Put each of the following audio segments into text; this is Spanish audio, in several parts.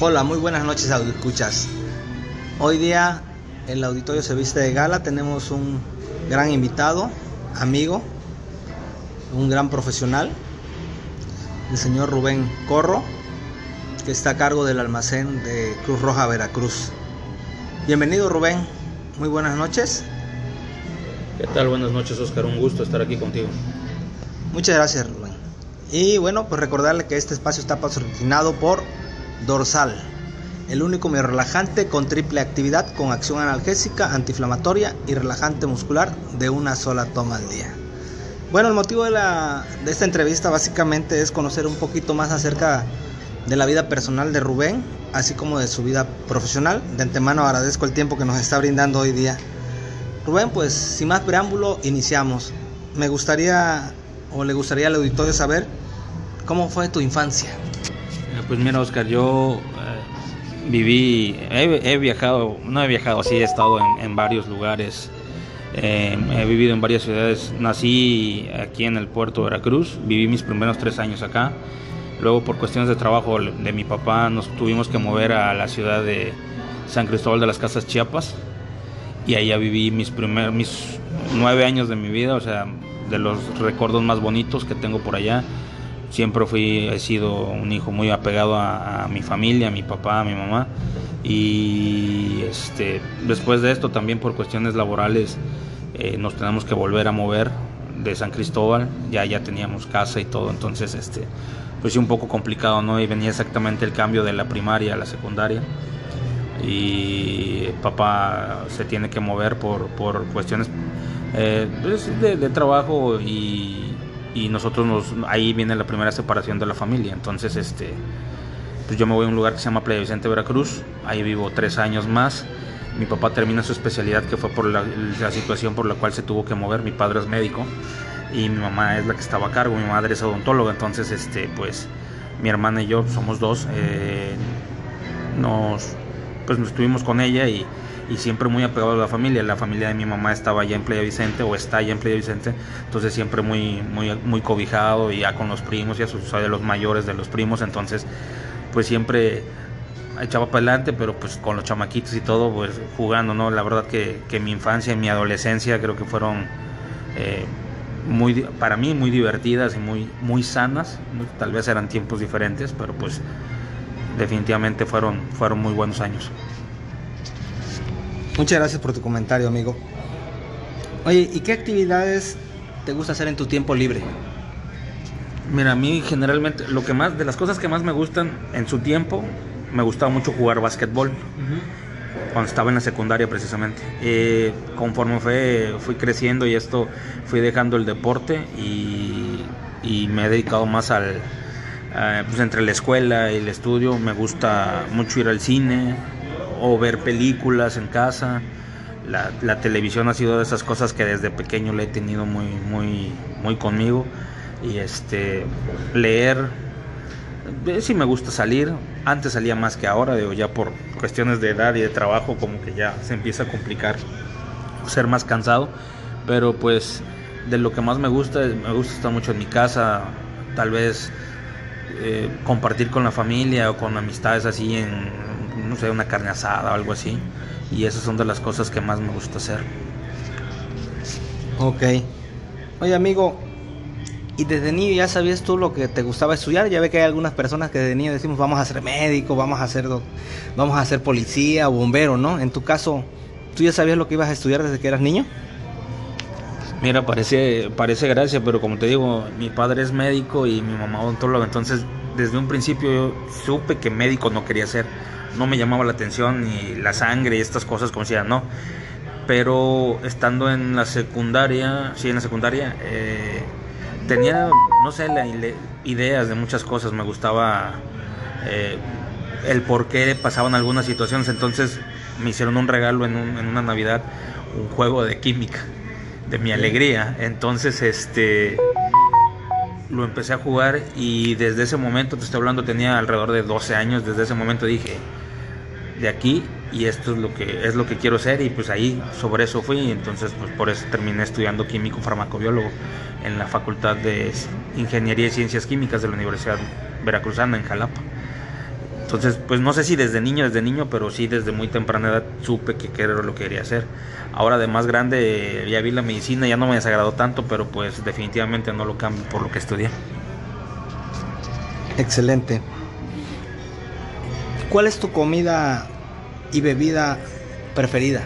Hola, muy buenas noches, escuchas. Hoy día el auditorio se viste de gala, tenemos un gran invitado, amigo, un gran profesional, el señor Rubén Corro, que está a cargo del almacén de Cruz Roja Veracruz. Bienvenido Rubén, muy buenas noches. ¿Qué tal? Buenas noches Oscar, un gusto estar aquí contigo. Muchas gracias Rubén. Y bueno, pues recordarle que este espacio está patrocinado por Dorsal, el único relajante con triple actividad con acción analgésica, antiinflamatoria y relajante muscular de una sola toma al día. Bueno, el motivo de, la, de esta entrevista básicamente es conocer un poquito más acerca de la vida personal de Rubén, así como de su vida profesional. De antemano agradezco el tiempo que nos está brindando hoy día. Rubén, pues sin más preámbulo, iniciamos. Me gustaría o le gustaría al auditorio saber cómo fue tu infancia. Pues mira, Oscar, yo eh, viví, he, viajado, no he viajado, sí he estado en, varios lugares, eh, he vivido en varias ciudades, nací aquí en el puerto de Veracruz, viví mis primeros tres años acá, luego por cuestiones de trabajo de mi papá nos tuvimos que mover a la ciudad de San Cristóbal de las Casas Chiapas. Y allá viví mis primeros, mis nueve años de mi vida, o sea, de los recuerdos más bonitos que tengo por allá siempre fui, he sido un hijo muy apegado a, mi familia, a mi papá, a mi mamá. Y este, después de esto también por cuestiones laborales eh, nos tenemos que volver a mover de San Cristóbal, ya ya teníamos casa y todo, entonces este, pues sí un poco complicado, ¿no? Y venía exactamente el cambio de la primaria a la secundaria y papá se tiene que mover por, por cuestiones eh, pues, de, de trabajo y y nosotros nos, ahí viene la primera separación de la familia. Entonces, este, pues yo me voy a un lugar que se llama Playa Vicente Veracruz, ahí vivo tres años más. Mi papá termina su especialidad que fue por la, situación por la cual se tuvo que mover. Mi padre es médico y mi mamá es la que estaba a cargo, mi madre es odontóloga, entonces este, pues mi hermana y yo somos dos, eh, nos, pues nos estuvimos con ella y y siempre muy apegado a la familia. La familia de mi mamá estaba allá en Playa Vicente o está allá en Playa Vicente, entonces siempre muy, muy, muy cobijado y ya con los primos, ya soy de los mayores de los primos, entonces pues siempre echaba para adelante, pero pues con los chamaquitos y todo, pues jugando, ¿no? La verdad que, que mi infancia y mi adolescencia creo que fueron eh, muy, para mí muy divertidas y muy, muy sanas, tal vez eran tiempos diferentes, pero pues definitivamente fueron, fueron muy buenos años. Muchas gracias por tu comentario, amigo. Oye, ¿y qué actividades te gusta hacer en tu tiempo libre? Mira, a mí generalmente lo que más de las cosas que más me gustan en su tiempo me gustaba mucho jugar básquetbol. Cuando estaba en la secundaria precisamente. Eh, conforme fue, fui creciendo y esto fui dejando el deporte y, me he dedicado más al, pues entre la escuela y el estudio. Me gusta mucho ir al cine, o ver películas en casa. La, televisión ha sido de esas cosas que desde pequeño le he tenido muy, muy, muy conmigo. Y este, leer, eh, sí me gusta salir. Antes salía más que ahora, digo, ya por cuestiones de edad y de trabajo, como que ya se empieza a complicar ser más cansado. Pero pues de lo que más me gusta, me gusta estar mucho en mi casa, tal vez eh, compartir con la familia o con amistades así en no sé, una carne asada o algo así. Y esas son de las cosas que más me gusta hacer. Ok. Oye, amigo, ¿y desde niño ya sabías tú lo que te gustaba estudiar? Ya ve que hay algunas personas que desde niño decimos vamos a ser médico, vamos a ser, vamos a ser policía o bombero, ¿no? En tu caso, ¿tú ya sabías lo que ibas a estudiar desde que eras niño? Mira, parece, parece gracia, pero como te digo, mi padre es médico y mi mamá odontóloga, entonces desde un principio yo supe que médico no quería ser no me llamaba la atención ni la sangre y estas cosas como decía, no. Pero estando en la secundaria, sí, en la secundaria, eh, tenía, no sé, ideas de muchas cosas. Me gustaba eh, el por qué pasaban algunas situaciones. Entonces me hicieron un regalo en, en una Navidad, un juego de química, de mi alegría. Entonces, este lo empecé a jugar y desde ese momento, te estoy hablando, tenía alrededor de 12 años, desde ese momento dije, de aquí y esto es lo que es lo que quiero ser y pues ahí sobre eso fui, entonces pues por eso terminé estudiando químico farmacobiólogo en la Facultad de Ingeniería y Ciencias Químicas de la Universidad Veracruzana en Jalapa. Entonces, pues no sé si desde niño, desde niño, pero sí desde muy temprana edad supe que era lo que quería hacer. Ahora de más grande ya vi la medicina, ya no me desagradó tanto, pero pues definitivamente no lo cambio por lo que estudié. Excelente. ¿Cuál es tu comida y bebida preferida?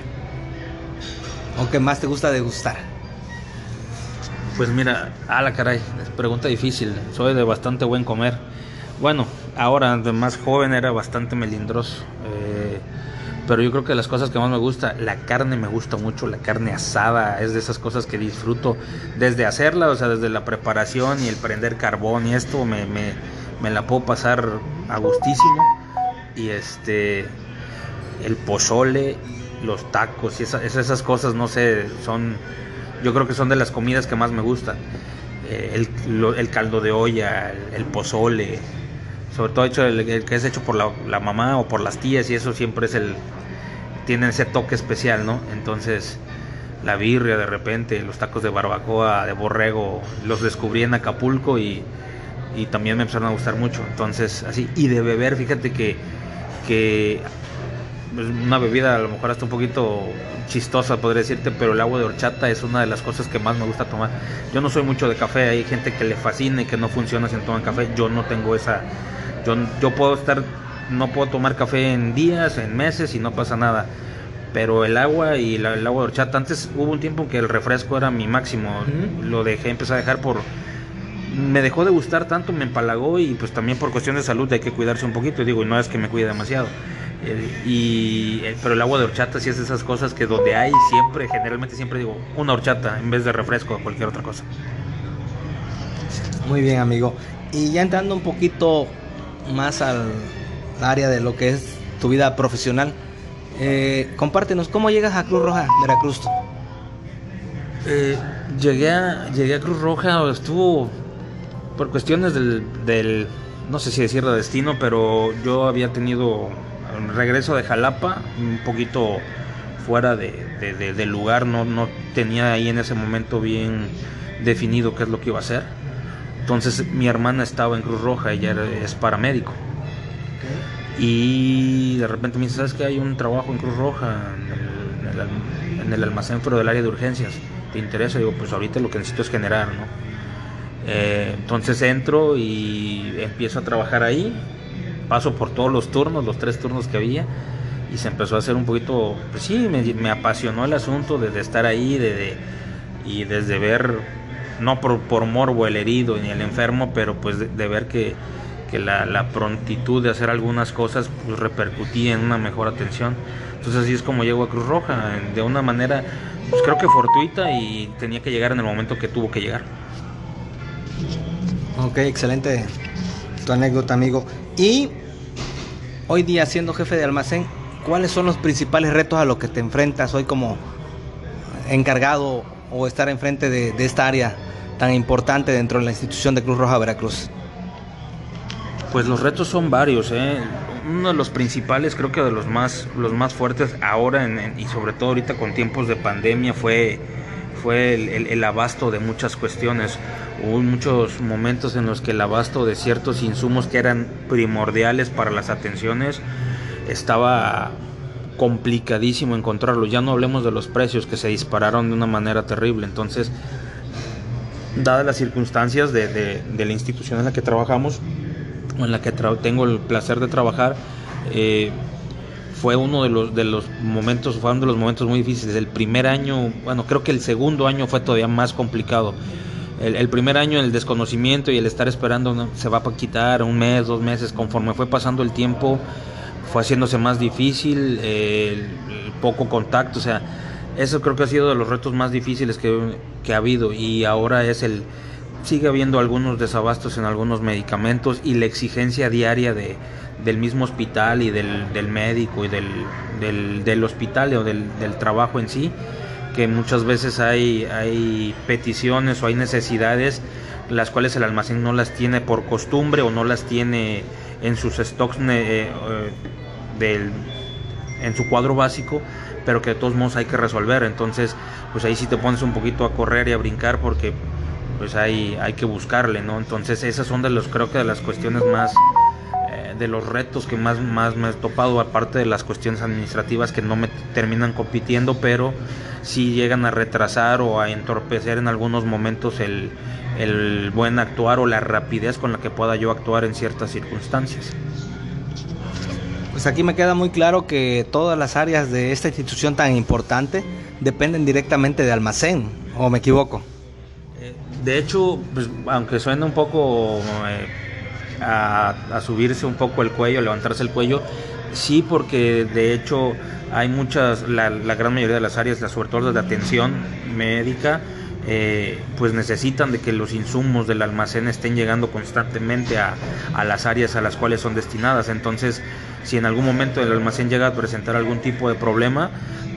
¿O que más te gusta degustar? Pues mira, a la caray, pregunta difícil. Soy de bastante buen comer. Bueno, ahora de más joven era bastante melindroso. Eh, pero yo creo que las cosas que más me gusta, la carne me gusta mucho, la carne asada, es de esas cosas que disfruto desde hacerla, o sea, desde la preparación y el prender carbón y esto me, me, me la puedo pasar a gustísimo. Y este, el pozole, los tacos y esas, esas cosas, no sé, son, yo creo que son de las comidas que más me gustan. Eh, el, el, caldo de olla, el, pozole, sobre todo hecho el, que es hecho por la, mamá o por las tías y eso siempre es el tiene ese toque especial no entonces la birria de repente los tacos de barbacoa de borrego los descubrí en Acapulco y, y también me empezaron a gustar mucho entonces así y de beber fíjate que que una bebida a lo mejor hasta un poquito chistosa podría decirte, pero el agua de horchata es una de las cosas que más me gusta tomar. Yo no soy mucho de café, hay gente que le fascina y que no funciona sin tomar café, yo no tengo esa yo, yo puedo estar, no puedo tomar café en días, en meses y no pasa nada. Pero el agua y el agua de horchata, antes hubo un tiempo en que el refresco era mi máximo. Lo dejé, empecé a dejar por... Me dejó de gustar tanto, me empalagó y pues también por cuestión de salud hay que cuidarse un poquito. Digo, y no es que me cuide demasiado. Eh, y, eh, pero el agua de horchata sí es de esas cosas que donde hay siempre, generalmente siempre digo, una horchata en vez de refresco o cualquier otra cosa. Muy bien, amigo. Y ya entrando un poquito más al área de lo que es tu vida profesional, eh, compártenos, ¿cómo llegas a Cruz Roja, Veracruz? Eh, llegué, a, llegué a Cruz Roja, estuvo por cuestiones del, no sé si decirlo destino, pero yo había tenido un regreso de Jalapa, un poquito fuera de, del lugar, no, no tenía ahí en ese momento bien definido qué es lo que iba a hacer entonces mi hermana estaba en Cruz Roja, ella es paramédico. Y de repente me dice, ¿sabes que hay un trabajo en Cruz Roja, en el, almacén pero del área de urgencias? ¿Te interesa? digo, pues ahorita lo que necesito es generar, ¿no? Eh, entonces entro y empiezo a trabajar ahí, paso por todos los turnos, los tres turnos que había, y se empezó a hacer un poquito, pues sí, me, apasionó el asunto de, estar ahí de, y desde ver no por, por morbo el herido ni el enfermo, pero pues de, ver que, la, prontitud de hacer algunas cosas pues, repercutía en una mejor atención. Entonces así es como llego a Cruz Roja, de una manera pues creo que fortuita y tenía que llegar en el momento que tuvo que llegar. Ok, excelente tu anécdota, amigo. Y hoy día siendo jefe de almacén, ¿cuáles son los principales retos a los que te enfrentas hoy como encargado o estar enfrente de, esta área tan importante dentro de la institución de Cruz Roja Veracruz? Pues los retos son varios, ¿eh? uno de los principales, creo que de los más, los más fuertes ahora y sobre todo ahorita con tiempos de pandemia fue, fue el, abasto de muchas cuestiones. Hubo muchos momentos en los que el abasto de ciertos insumos que eran primordiales para las atenciones estaba complicadísimo encontrarlo. Ya no hablemos de los precios que se dispararon de una manera terrible. Entonces, dadas las circunstancias de, la institución en la que trabajamos, o en la que tengo el placer de trabajar, eh, fue uno de los, de los momentos, fue uno de los momentos muy difíciles. El primer año, bueno, creo que el segundo año fue todavía más complicado. El, primer año el desconocimiento y el estar esperando se va a quitar un mes, dos meses, conforme fue pasando el tiempo, fue haciéndose más difícil, el poco contacto, o sea, eso creo que ha sido de los retos más difíciles que, ha habido y ahora es el sigue habiendo algunos desabastos en algunos medicamentos y la exigencia diaria de, del mismo hospital y del, médico y del, del, hospital o del, trabajo en sí, que muchas veces hay, hay peticiones o hay necesidades las cuales el almacén no las tiene por costumbre o no las tiene en sus stocks eh, del, en su cuadro básico pero que de todos modos hay que resolver. Entonces, pues ahí sí te pones un poquito a correr y a brincar porque pues hay, hay que buscarle, ¿no? Entonces esas son de los, creo que de las cuestiones más, eh, de los retos que más, más me he topado, aparte de las cuestiones administrativas que no me terminan compitiendo, pero sí llegan a retrasar o a entorpecer en algunos momentos el, el buen actuar o la rapidez con la que pueda yo actuar en ciertas circunstancias. Pues aquí me queda muy claro que todas las áreas de esta institución tan importante dependen directamente de almacén, ¿o me equivoco? Eh, de hecho, pues, aunque suene un poco eh, a, subirse un poco el cuello, levantarse el cuello, sí porque de hecho hay muchas, la, gran mayoría de las áreas, sobre todo de atención médica, eh, pues necesitan de que los insumos del almacén estén llegando constantemente a, a, las áreas a las cuales son destinadas. Entonces, si en algún momento el almacén llega a presentar algún tipo de problema,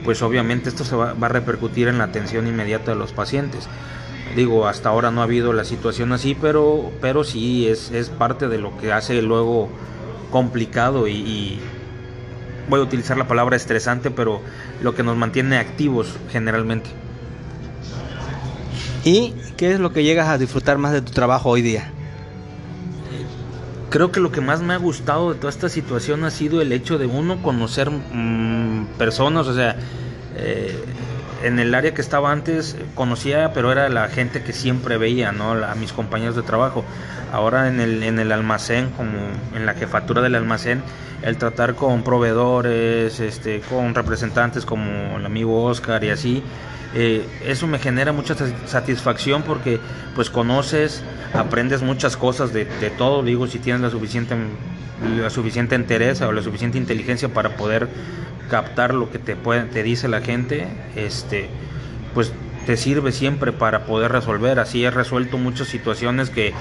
pues obviamente esto se va, va a repercutir en la atención inmediata de los pacientes. Digo, hasta ahora no ha habido la situación así, pero, pero sí es, es parte de lo que hace luego complicado y, voy a utilizar la palabra estresante, pero lo que nos mantiene activos generalmente. ¿Y qué es lo que llegas a disfrutar más de tu trabajo hoy día? Creo que lo que más me ha gustado de toda esta situación ha sido el hecho de uno conocer mm, personas, o sea, eh, en el área que estaba antes conocía, pero era la gente que siempre veía, ¿no? A mis compañeros de trabajo. Ahora en el, en el almacén, como en la jefatura del almacén, el tratar con proveedores, este, con representantes como el amigo Oscar y así, eh, eso me genera mucha satisfacción porque pues conoces, aprendes muchas cosas de, de todo, digo, si tienes la suficiente, la suficiente entereza o la suficiente inteligencia para poder captar lo que te, te dice la gente, este, pues te sirve siempre para poder resolver. Así he resuelto muchas situaciones que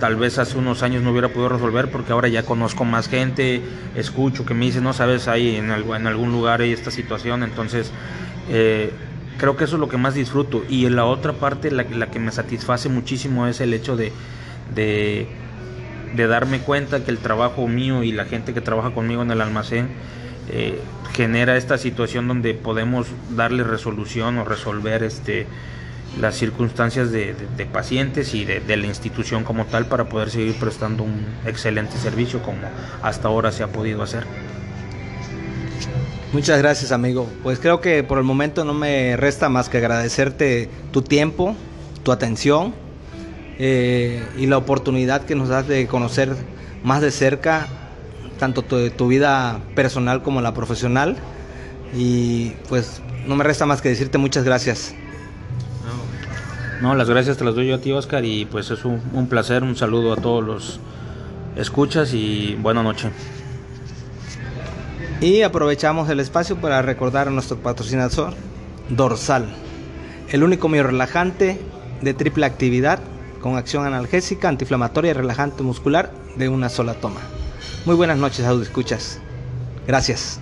tal vez hace unos años no hubiera podido resolver porque ahora ya conozco más gente, escucho que me dicen, no sabes, ahí en, en algún lugar hay esta situación, entonces eh, creo que eso es lo que más disfruto. Y en la otra parte, la, que me satisface muchísimo es el hecho de, de darme cuenta que el trabajo mío y la gente que trabaja conmigo en el almacén, eh, genera esta situación donde podemos darle resolución o resolver este las circunstancias de, pacientes y de, la institución como tal para poder seguir prestando un excelente servicio como hasta ahora se ha podido hacer. Muchas gracias amigo. Pues creo que por el momento no me resta más que agradecerte tu tiempo, tu atención eh, y la oportunidad que nos das de conocer más de cerca tanto tu, tu vida personal como la profesional. Y pues no me resta más que decirte muchas gracias. No, las gracias te las doy yo a ti, Oscar, y pues es un, un placer, un saludo a todos los escuchas y buena noche. Y aprovechamos el espacio para recordar a nuestro patrocinador, Dorsal, el único medio relajante de triple actividad con acción analgésica, antiinflamatoria y relajante muscular de una sola toma. Muy buenas noches, audio escuchas. Gracias.